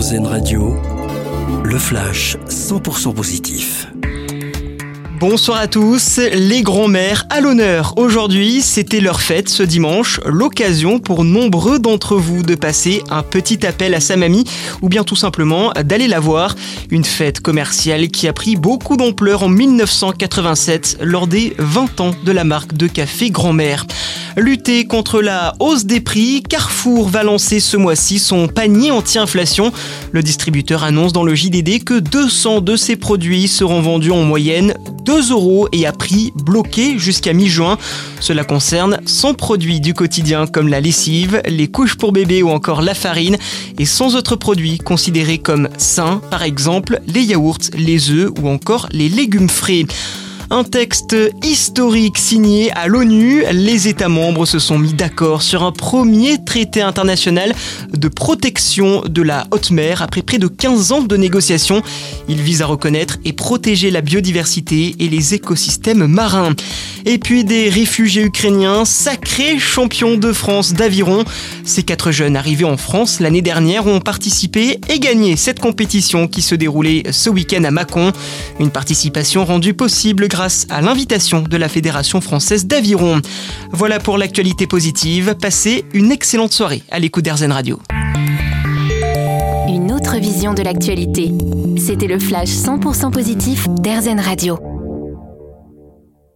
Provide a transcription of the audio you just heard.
Radio, le flash 100% positif. Bonsoir à tous, les grands-mères à l'honneur. Aujourd'hui, c'était leur fête ce dimanche, l'occasion pour nombreux d'entre vous de passer un petit appel à sa mamie ou bien tout simplement d'aller la voir. Une fête commerciale qui a pris beaucoup d'ampleur en 1987 lors des 20 ans de la marque de café Grand-mère. Lutter contre la hausse des prix, Carrefour va lancer ce mois-ci son panier anti-inflation. Le distributeur annonce dans le JDD que 200 de ses produits seront vendus en moyenne 2 euros et à prix bloqué jusqu'à mi-juin. Cela concerne 100 produits du quotidien comme la lessive, les couches pour bébé ou encore la farine et 100 autres produits considérés comme sains, par exemple les yaourts, les œufs ou encore les légumes frais. Un texte historique signé à l'ONU. Les États membres se sont mis d'accord sur un premier traité international de protection de la haute mer après près de 15 ans de négociations. Il vise à reconnaître et protéger la biodiversité et les écosystèmes marins. Et puis des réfugiés ukrainiens, sacrés champions de France d'aviron. Ces quatre jeunes arrivés en France l'année dernière ont participé et gagné cette compétition qui se déroulait ce week-end à Mâcon. Une participation rendue possible grâce à l'invitation de la Fédération française d'aviron. Voilà pour l'actualité positive. Passez une excellente soirée à l'écoute d'Airzen Radio. Une autre vision de l'actualité. C'était le flash 100% positif d'Airzen Radio.